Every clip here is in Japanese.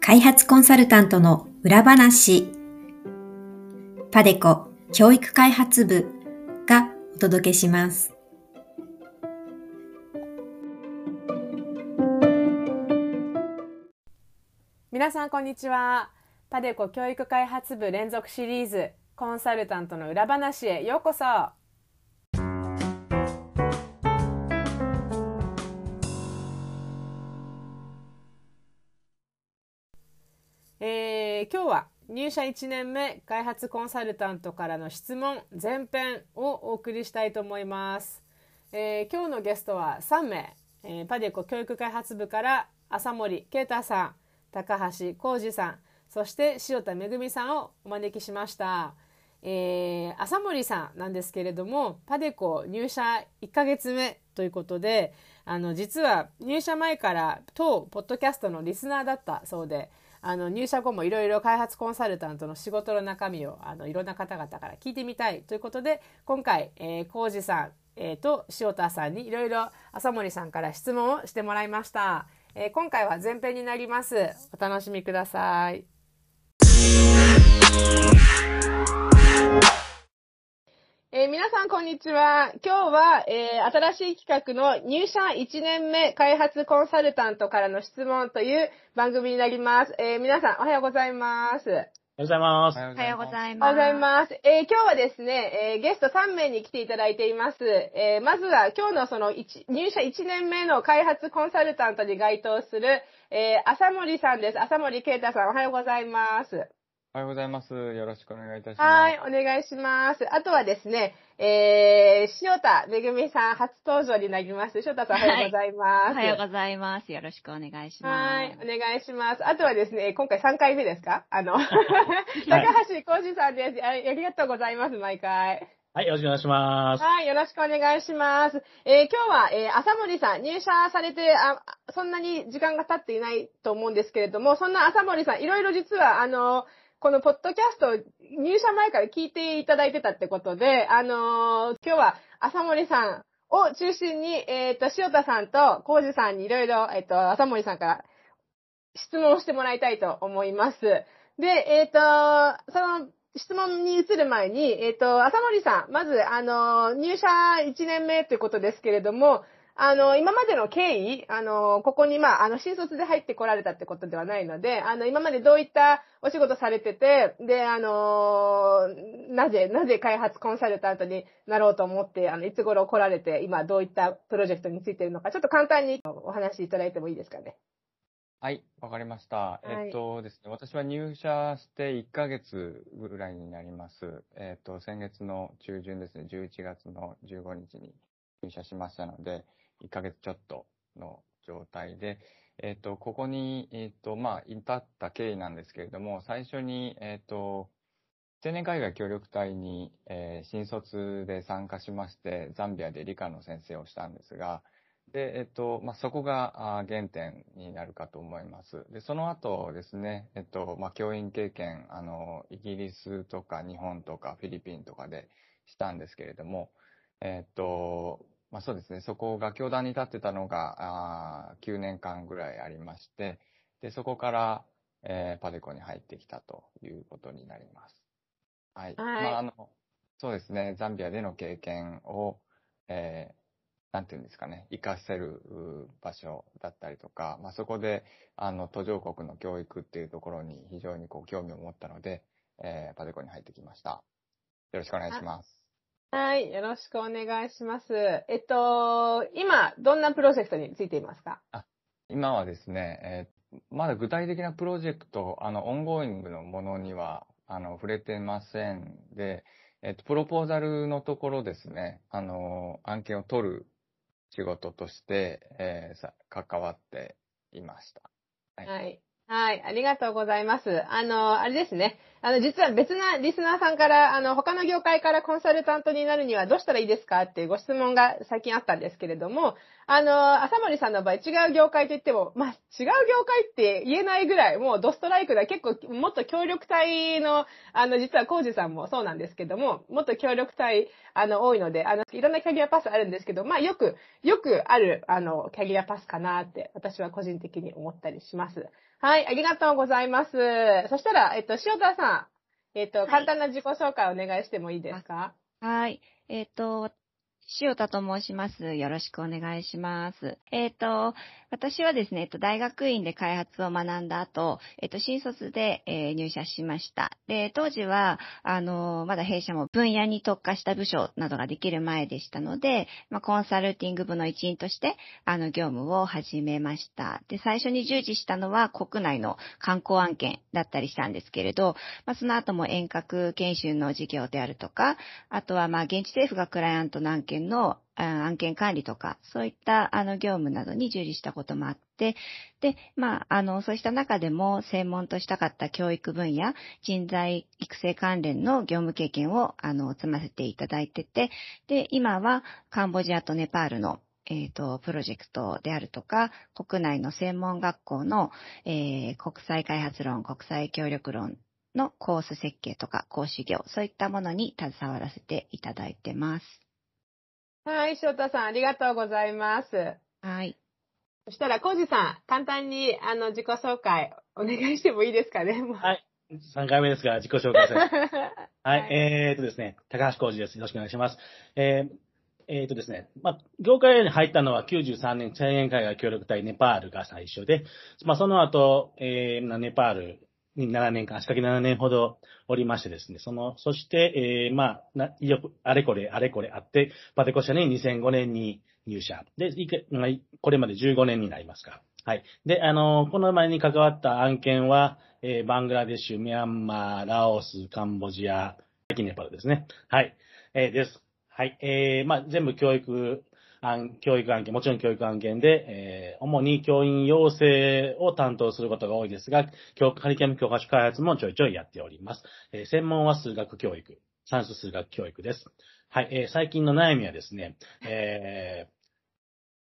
開発コンサルタントの裏話。パデコ教育開発部がお届けします。皆さんこんにちは。パデコ教育開発部連続シリーズコンサルタントの裏話へようこそ。えー今日は入社1年目開発コンサルタントからの質問前編をお送りしたいと思います、えー今日のゲストは3名、えーパデコ教育開発部から浅森啓太さん高橋浩二さんそして塩田めぐみさんをお招きしました、えー浅森さんなんですけれどもパデコ入社1ヶ月目ということであの実は入社前から当ポッドキャストのリスナーだったそうであの入社後もいろいろ開発コンサルタントの仕事の中身をあのいろんな方々から聞いてみたいということで今回、えー、浩二さん、えーと塩田さんにいろいろ浅森さんから質問をしてもらいました、えー今回は前編になります。お楽しみください。皆さん、こんにちは。今日は、えー新しい企画の入社1年目開発コンサルタントからの質問という番組になります。えー皆さん、おはようございます。おはようございます。おはようございおはようます。ございます。えー今日はですね、えーゲスト3名に来ていただいています。えーまずは今日のその一入社1年目の開発コンサルタントに該当する、えー浅森さんです。浅森啓太さん、おはようございます。おはようございます。よろしくお願いいたします。はい、お願いします。あとはですね、えー、塩田めぐみさん初登場になります。塩田さんおはようございます。おはようございます。よろしくお願いします。はい、お願いします。あとはですね、今回3回目ですか？あの、高橋浩二さんですあ。ありがとうございます、毎回。はい、よろしくお願いします。はい、よろしくお願いします。えー今日は、えー浅森さん、入社されてあ、そんなに時間が経っていないと思うんですけれども、そんな浅森さん、いろいろ実は、あの、このポッドキャスト、入社前から聞いていただいてたってことで、あの今日は浅森さんを中心に、えっ、と、塩田さんと浩二さんにいろいろ、えっ、と、浅森さんから質問をしてもらいたいと思います。で、えっ、と、その質問に移る前に、えっ、と、浅森さん、まず、あの、入社1年目ということですけれども、あの、今までの経緯、あの、ここに、まあ、あの、新卒で入ってこられたってことではないので、あの、今までどういったお仕事されてて、で、あの、なぜ、なぜ開発コンサルタントになろうと思って、あの、いつ頃来られて、今どういったプロジェクトについているのか、ちょっと簡単にお話しいただいてもいいですかね？はい、わかりました。いえっとですね、私は入社して1ヶ月ぐらいになります。えっと、先月の中旬ですね、11月の15日に入社しましたので、1ヶ月ちょっとの状態で、えっと、ここに、えっと、まあ、至った経緯なんですけれども、最初に、えっと、青年海外協力隊に、えー新卒で参加しまして、ザンビアで理科の先生をしたんですが、で、えっと、まあ、そこが原点になるかと思います。で、その後ですね、えっと、まあ、教員経験、あの、イギリスとか日本とかフィリピンとかでしたんですけれども、えっと、まあ、そうですね、そこが教壇に立ってたのが、あー9年間ぐらいありまして、で、そこから、えーパデコに入ってきたということになります。はい。はいまあ、あの、そうですね、ザンビアでの経験を、えーなんていうんですかね、活かせるう場所だったりとか、まあ、そこで、あの、途上国の教育っていうところに非常にこう興味を持ったので、えーパデコに入ってきました。よろしくお願いします。はい、よろしくお願いします。えっと、今、どんなプロジェクトについていますか？今はですね、えーまだ具体的なプロジェクト、あの、 ongoing のものには、あの、触れてませんで、えっと、プロポーザルのところですね、あの、案件を取る仕事として、えーさ関わっていました。はいはい。はい、ありがとうございます。あの、あれですね。あの、実は別なリスナーさんから、あの、他の業界からコンサルタントになるにはどうしたらいいですかっていうご質問が最近あったんですけれども、あの、浅森さんの場合違う業界と言っても、まあ、違う業界って言えないぐらい、もうドストライクだ。結構、もっと協力隊の、あの、実はコージさんもそうなんですけども、もっと協力隊、あの、多いので、あの、いろんなキャリアパスあるんですけど、まあ、よく、よくある、あの、キャリアパスかなって、私は個人的に思ったりします。はい、ありがとうございます。そしたら、えっと、塩田さん、えっと、簡単な自己紹介お願いしてもいいですか？はい。えっと、塩田と申します。よろしくお願いします。えっ、ー、と、私はですね、えっと、大学院で開発を学んだ後、えっと、新卒で、えー、入社しました。で、当時は、あの、まだ弊社も分野に特化した部署などができる前でしたので、まあ、コンサルティング部の一員として、あの、業務を始めました。で、最初に従事したのは国内の観光案件だったりしたんですけれど、まあ、その後も遠隔研修の事業であるとか、あとは、まあ、現地政府がクライアントの案件の案件管理とか、そういったあの業務などに従事したこともあって、で、まあ、あの、そうした中でも専門としたかった教育分野、人材育成関連の業務経験を、あの、積ませていただいてて、で、今はカンボジアとネパールのえっ、ー、と、プロジェクトであるとか、国内の専門学校の、えー、国際開発論、国際協力論のコース設計とか講師業、そういったものに携わらせていただいてます。はい、翔太さん、ありがとうございます。はい。そしたら、コウジさん、簡単に、あの、自己紹介、お願いしてもいいですかね。はい。3回目ですが、自己紹介させて。はい、えーとですね、高橋浩二です。よろしくお願いします。えーえーとですね、まあ、業界に入ったのは93年、千円海外協力隊ネパールが最初で、まあ、その後、えー、ネパールに7年間、足掛け7年ほどおりましてですね、その、そして、えー、まあ、な、よく、あれこれ、あれこれあって、パテコ社に2005年に入社。で、いけ、これまで15年になりますか。はい。で、あの、この前に関わった案件は、えー、バングラデシュ、ミャンマー、ラオス、カンボジア、ネパルですね。はい。えー、です。はい。えー、まあ、全部教育教育案件、もちろん教育案件で、えー、主に教員養成を担当することが多いですが、教カリキュラム教科書開発もちょいちょいやっております。えー、専門は数学教育、算数数学教育です。はい、えー、最近の悩みはですね、え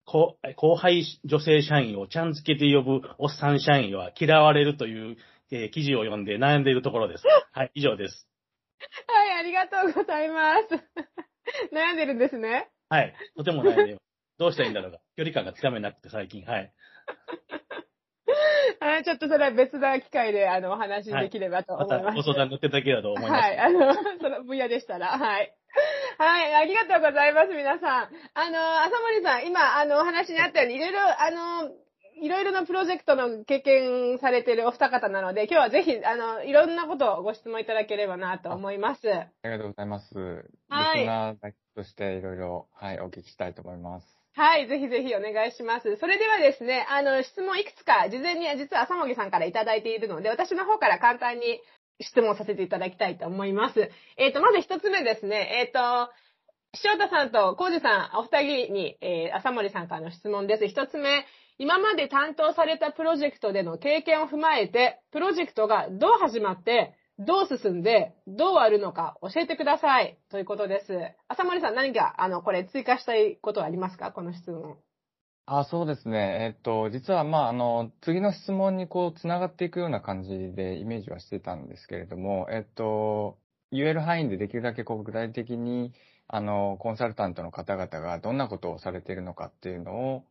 ー、後輩女性社員をちゃん付けで呼ぶおっさん社員は嫌われるという、えー、記事を読んで悩んでいるところです。はい、以上です。はい、ありがとうございます。悩んでるんですね。はい。とても悩んでどうしたらいいんだろうか。距離感がつかめなくて最近、はい。あちょっとそれは別な機会で、あの、お話できればと思います。はい、またご相談乗っていただければと思います。はい。あの、その分野でしたら、はい。はい、ありがとうございます、皆さん。あの、浅森さん、今、あの、お話にあったように、いろいろ、あの、いろいろなプロジェクトの経験されているお二方なので、今日はぜひ、あの、いろんなことをご質問いただければなと思います。ありがとうございます。はい。リスナーとしていろいろ、はい、お聞きしたいと思います。はい、ぜひぜひお願いします。それではですね、あの、質問いくつか、事前に実は朝もぎさんからいただいているので、私の方から簡単に質問させていただきたいと思います。えっ、ー、と、まず一つ目ですね、えっ、ー、と、塩田さんと浩二さん、お二人に、えー、朝森さんからの質問です。一つ目、今まで担当されたプロジェクトでの経験を踏まえて、プロジェクトがどう始まって、どう進んで、どうあるのか教えてください。ということです。浅森さん何か、あの、これ追加したいことはありますか？この質問。あ、そうですね。えっと、実は、まあ、あの、次の質問にこう、つながっていくような感じでイメージはしてたんですけれども、えっと、言える範囲でできるだけこう、具体的に、あの、コンサルタントの方々がどんなことをされているのかっていうのを、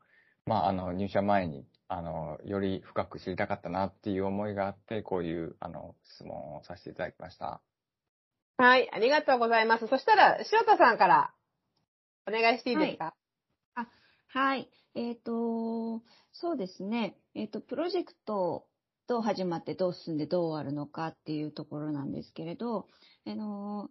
まあ、あの、入社前に、あの、より深く知りたかったなっていう思いがあって、こういう、あの、質問をさせていただきました。はい、ありがとうございます。そしたら、塩田さんからお願いしていいですか、はい、あはい。えっ、ー、と、そうですね。えっ、ー、と、プロジェクトどう始まってどう進んでどう終わるのかっていうところなんですけれど、あの、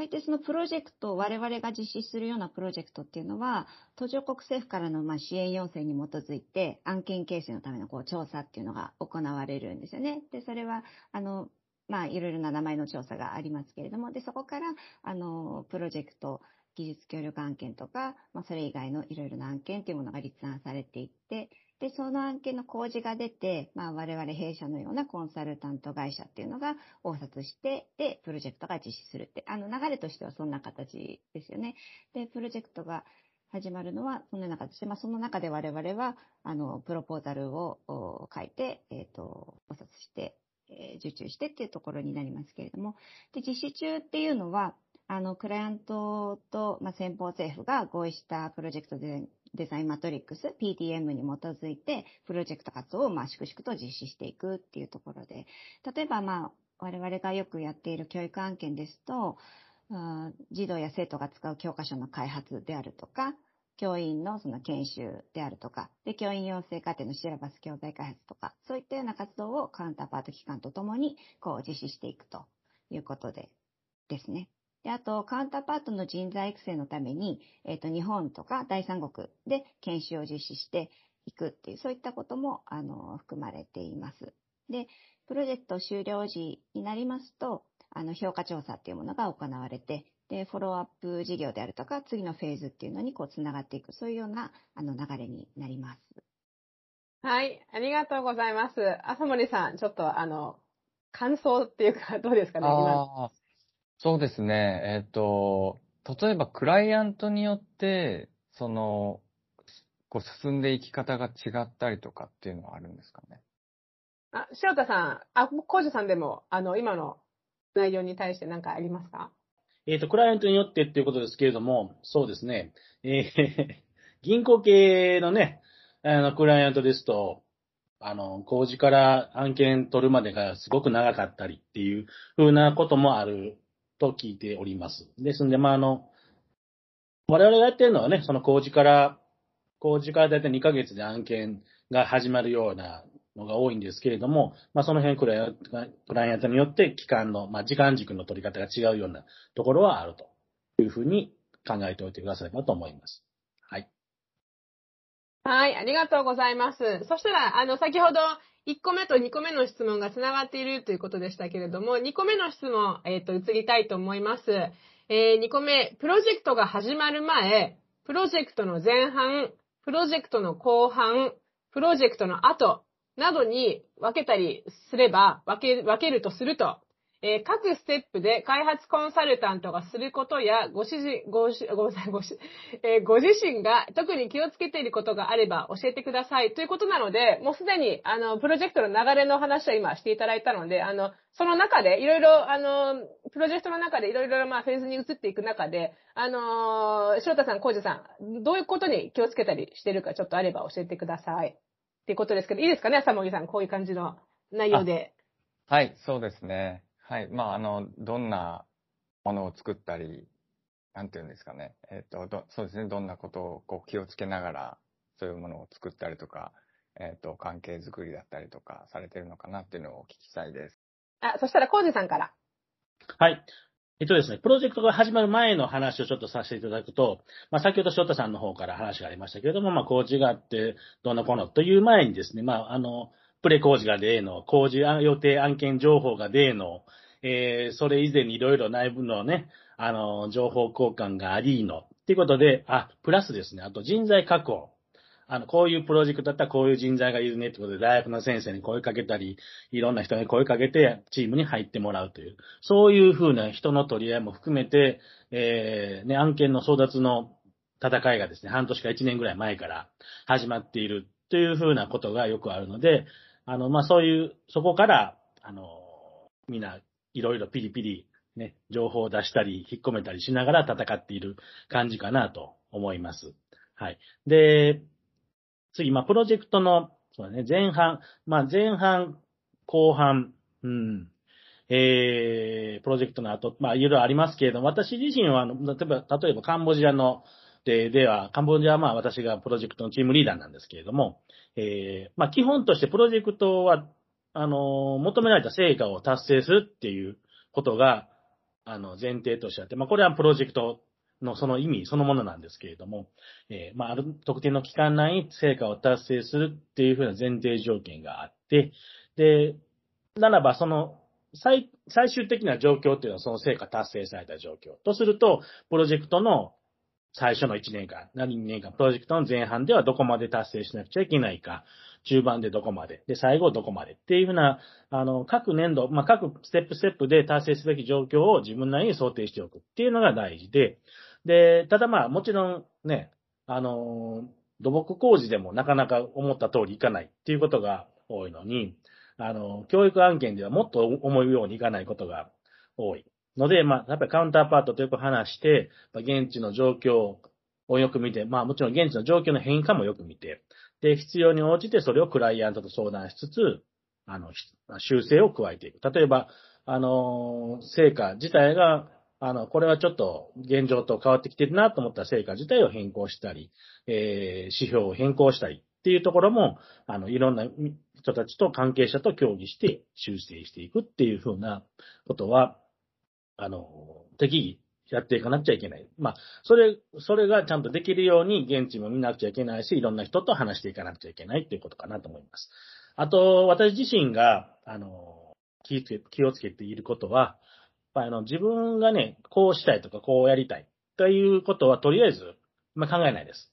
大抵そのプロジェクト、我々が実施するようなプロジェクトっていうのは、途上国政府からのま支援要請に基づいて、案件形成のためのこう調査っていうのが行われるんですよね。で、それは、あの、まあ、いろいろな名前の調査がありますけれども、で、そこから、あの、プロジェクト、技術協力案件とか、まあ、それ以外のいろいろな案件というものが立案されていって、で、その案件の工事が出て、まあ、我々弊社のようなコンサルタント会社っていうのが応札して、で、プロジェクトが実施するって、あの、流れとしてはそんな形ですよね。で、プロジェクトが始まるのはそんな中で、まあ、その中で我々は、あの、プロポーザルを書いて、えっ、ー、と、応札して、えー、受注してっていうところになりますけれども、で、実施中っていうのは、あの、クライアントと、まあ、先方政府が合意したプロジェクトでデザインマトリックス、PTM に基づいて、プロジェクト活動を、まあ、粛々と実施していくっていうところで、例えば、まあ、我々がよくやっている教育案件ですと、児童や生徒が使う教科書の開発であるとか、教員のその研修であるとか、で、教員養成課程のシラバス教材開発とか、そういったような活動をカウンターパート機関とともに、こう、実施していくということで、ですね。で、あと、カウンターパートの人材育成のために、えっ、ー、と、日本とか第三国で研修を実施していくっていう、そういったことも、あの、含まれています。で、プロジェクト終了時になりますと、あの、評価調査っていうものが行われて、で、フォローアップ事業であるとか、次のフェーズっていうのにこう、つながっていく、そういうような、あの、流れになります。はい、ありがとうございます。朝森さん、ちょっとあの、感想っていうか、どうですかね、今。そうですね。えっ、と、例えばクライアントによって、その、こう進んでいき方が違ったりとかっていうのはあるんですかね？あ、塩田さん、あ、コージさんでも、あの、今の内容に対して何かありますか？えっ、と、クライアントによってっていうことですけれども、そうですね。えー、銀行系のね、あの、クライアントですと、あの、工事から案件取るまでがすごく長かったりっていうふうなこともあると聞いております。ですんで、まあ、あの、我々がやってるのはね、その工事から、工事からだいたい2ヶ月で案件が始まるようなのが多いんですけれども、まあ、その辺クライアント、クライアントによって期間の、まあ、時間軸の取り方が違うようなところはあるというふうに考えておいてくださればと思います。はい。ありがとうございます。そしたら、あの、先ほど、1個目と2個目の質問がつながっているということでしたけれども、2個目の質問、えっ、ー、と、移りたいと思います。えー、2個目、プロジェクトが始まる前、プロジェクトの前半、プロジェクトの後半、プロジェクトの後などに分けたりすれば、分け、分けるとすると、えー、各ステップで開発コンサルタントがすることや、ご指示、ご、ごめんなさい、ご、えー、ご自身が特に気をつけていることがあれば教えてくださいということなので、もうすでに、あの、プロジェクトの流れの話は今していただいたので、あの、その中で、いろいろ、あの、プロジェクトの中でいろいろ、まあ、フェーズに移っていく中で、あの、翔太さん、浩二さん、どういうことに気をつけたりしてるか、ちょっとあれば教えてください。っていうことですけど、いいですかね、浅森さん、こういう感じの内容で。はい、そうですね。はい。まあ、あの、どんなものを作ったり、なんていうんですかね。えっ、ー、と、そうですね。どんなことをこう気をつけながら、そういうものを作ったりとか、えっ、ー、と、関係づくりだったりとかされてるのかなっていうのをお聞きしたいです。あ、そしたら、コージさんから。はい。えっとですね、プロジェクトが始まる前の話をちょっとさせていただくと、まあ、先ほど翔太さんの方から話がありましたけれども、まあ、工事があって、どんなこのという前にですね、まあ、あの、プレ工事が例の、工事予定案件情報が例の、えー、それ以前にいろいろ内部のね、あの、情報交換がありの、っていうことで、あ、プラスですね、あと人材確保。あの、こういうプロジェクトだったらこういう人材がいるねってことで、大学の先生に声かけたり、いろんな人に声かけて、チームに入ってもらうという、そういうふうな人の取り合いも含めて、えー、ね、案件の争奪の戦いがですね、半年か1年ぐらい前から始まっているというふうなことがよくあるので、あの、まあ、そういう、そこから、あの、みんないろいろピリピリ、ね、情報を出したり、引っ込めたりしながら戦っている感じかなと思います。はい。で、次、まあ、プロジェクトの、そうだね、前半、まあ、前半、後半、うん、えー、プロジェクトの後、まあ、いろいろありますけれども、私自身は、例えば、例えばカンボジアの、で、では、カンボジアはまあ私がプロジェクトのチームリーダーなんですけれども、えー、まあ基本としてプロジェクトはあの、求められた成果を達成するっていうことが、あの、前提としてあって、まあ、これはプロジェクトのその意味そのものなんですけれども、えー、まあ、ある特定の期間内に成果を達成するっていうふうな前提条件があって、で、ならばその最、最終的な状況っていうのはその成果達成された状況。とすると、プロジェクトの最初の1年間、何年間、プロジェクトの前半ではどこまで達成しなくちゃいけないか、中盤でどこまで、で、最後どこまでっていうふうな、あの、各年度、まあ、各ステップステップで達成すべき状況を自分なりに想定しておくっていうのが大事で、で、ただまあ、もちろんね、あの、土木工事でもなかなか思った通りいかないっていうことが多いのに、あの、教育案件ではもっと思うようにいかないことが多い。ので、まあ、やっぱりカウンターパートとよく話して、ま現地の状況をよく見て、まあもちろん現地の状況の変化もよく見て、で、必要に応じてそれをクライアントと相談しつつ、あの、修正を加えていく。例えば、あの、成果自体が、あの、これはちょっと現状と変わってきてるなと思った成果自体を変更したり、えー、指標を変更したりっていうところも、あの、いろんな人たちと関係者と協議して修正していくっていうふうなことは、あの、適宜やっていかなくちゃいけない。まあ、それ、それがちゃんとできるように現地も見なくちゃいけないし、いろんな人と話していかなくちゃいけないっていうことかなと思います。あと、私自身が、あの、気をつけ気をつけていることは、あの、自分がね、こうしたいとか、こうやりたいということは、とりあえず、まあ、考えないです。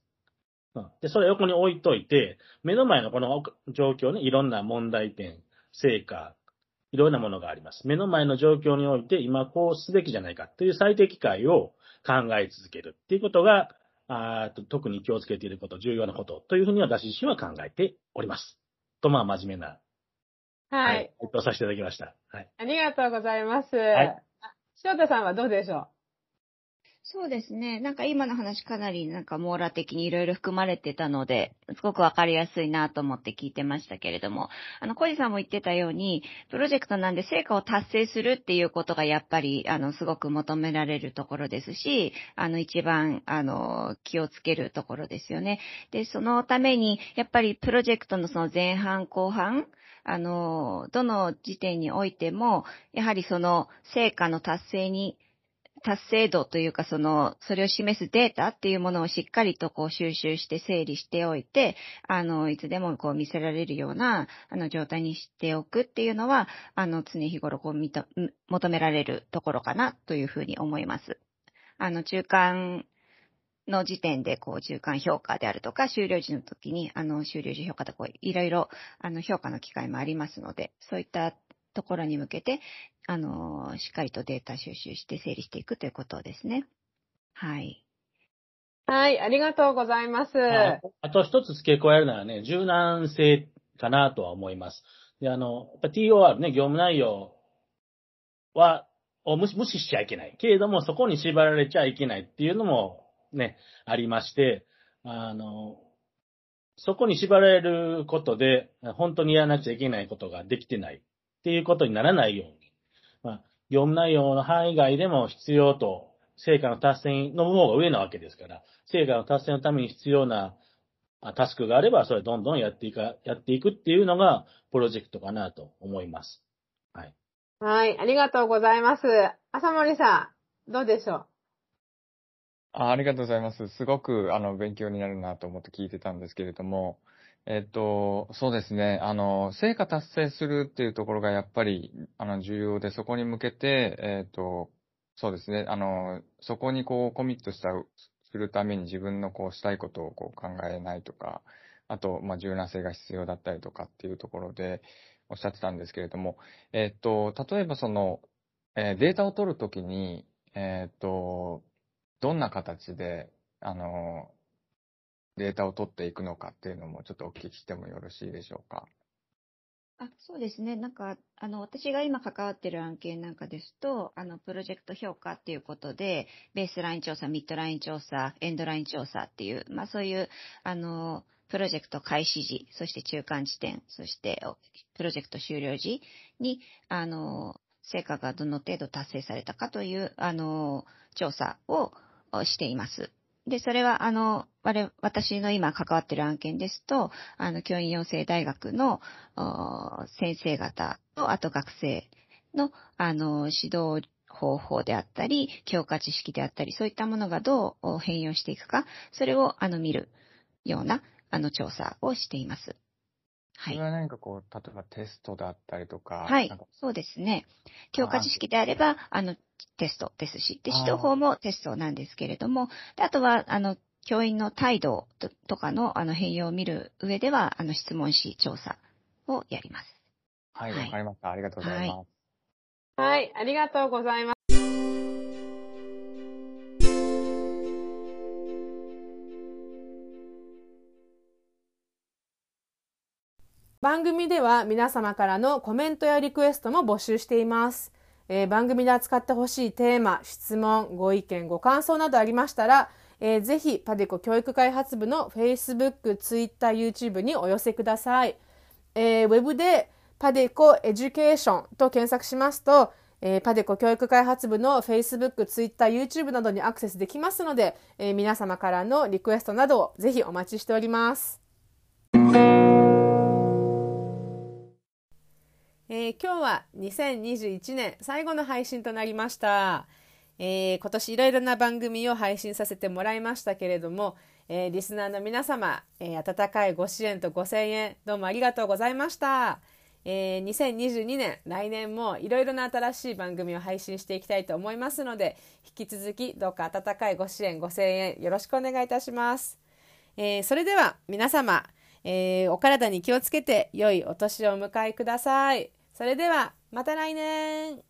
うん。で、それを横に置いといて、目の前のこの状況ね、いろんな問題点、成果、いろんなものがあります。目の前の状況において、今こうすべきじゃないかという最適解を考え続けるっていうことが、あ特に気をつけていること、重要なことというふうに私自身は考えております。と、まあ、真面目な、はい。回答させていただきました。はい。ありがとうございます。はい。翔太さんはどうでしょう？そうですね。なんか今の話かなりなんか網羅的にいろいろ含まれてたので、すごくわかりやすいなと思って聞いてましたけれども、あの、小路さんも言ってたように、プロジェクトなんで成果を達成するっていうことがやっぱり、あの、すごく求められるところですし、あの、一番、あの、気をつけるところですよね。で、そのために、やっぱりプロジェクトのその前半後半、あの、どの時点においても、やはりその成果の達成に達成度というか、その、それを示すデータっていうものをしっかりとこう収集して整理しておいて、あの、いつでもこう見せられるような、あの、状態にしておくっていうのは、あの、常日頃こう、みと、求められるところかなというふうに思います。あの、中間の時点で、こう、中間評価であるとか、終了時の時に、あの、終了時評価とか、いろいろ、あの、評価の機会もありますので、そういったところに向けて、あの、しっかりとデータ収集して整理していくということですね。はい。はい、ありがとうございます。あと一つ付け加えるならね、柔軟性かなとは思います。で、あの、やっぱ TOR ね、業務内容は、を無視無視しちゃいけない。けれども、そこに縛られちゃいけないっていうのもね、ありまして、あの、そこに縛られることで、本当にやらなくちゃいけないことができてないっていうことにならないように、まあ、業務内容の範囲外でも必要と、成果の達成の方が上なわけですから、成果の達成のために必要なタスクがあれば、それどんどんやっていか、やっていくっていうのが、プロジェクトかなと思います。はい。はい、ありがとうございます。浅森さん、どうでしょう？あありがとうございます。すごく、あの、勉強になるなと思って聞いてたんですけれども、えっと、そうですね。あの、成果達成するっていうところがやっぱり、あの、重要で、そこに向けて、えっと、そうですね。あの、そこにこう、コミットした、するために自分のこう、したいことをこう、考えないとか、あと、まあ、柔軟性が必要だったりとかっていうところで、おっしゃってたんですけれども、えっと、例えばその、え、データを取るときに、えっと、どんな形で、あの、データを取っていくのかっていうのもちょっとお聞きしてもよろしいでしょうか？あそうですね。なんか、あの、私が今関わってる案件なんかですと、あの、プロジェクト評価っていうことで、ベースライン調査、ミッドライン調査、エンドライン調査っていう、まあそういう、あの、プロジェクト開始時、そして中間地点、そしてプロジェクト終了時に、あの、成果がどの程度達成されたかという、あの、調査をしています。で、それは、あの、我、私の今関わっている案件ですと、あの、教員養成大学の先生方と、あと学生の、あの、指導方法であったり、教科知識であったり、そういったものがどう変容していくか、それを、あの、見るような、あの、調査をしています。はいそれ。は何かこう、例えばテストだったりとか。はいそうですね。教科知識であれば、あの、テストですし、で、指導法もテストなんですけれども、であとは、あの、教員の態度ととかの、あの、変容を見る上では、あの、質問紙調査をやります。はい、はいわかりました。ありがとうございます。はい、ありがとうございます。番組では皆様からのコメントやリクエストも募集しています。えー番組で扱ってほしいテーマ、質問、ご意見、ご感想などありましたら、えーぜひパデコ教育開発部の Facebook、Twitter、YouTube にお寄せください。えーウェブでパデコエデュケーションと検索しますと、えーパデコ教育開発部の Facebook、Twitter、YouTube などにアクセスできますので、えー皆様からのリクエストなどをぜひお待ちしております。えー今日は2021年最後の配信となりました。えー今年いろいろな番組を配信させてもらいましたけれども、えーリスナーの皆様、えー温かいご支援とご声援、どうもありがとうございました。えー2022年、来年もいろいろな新しい番組を配信していきたいと思いますので、引き続きどうか温かいご支援、ご声援、よろしくお願いいたします。えーそれでは皆様、えーお体に気をつけて良いお年をお迎えください。それではまた来年。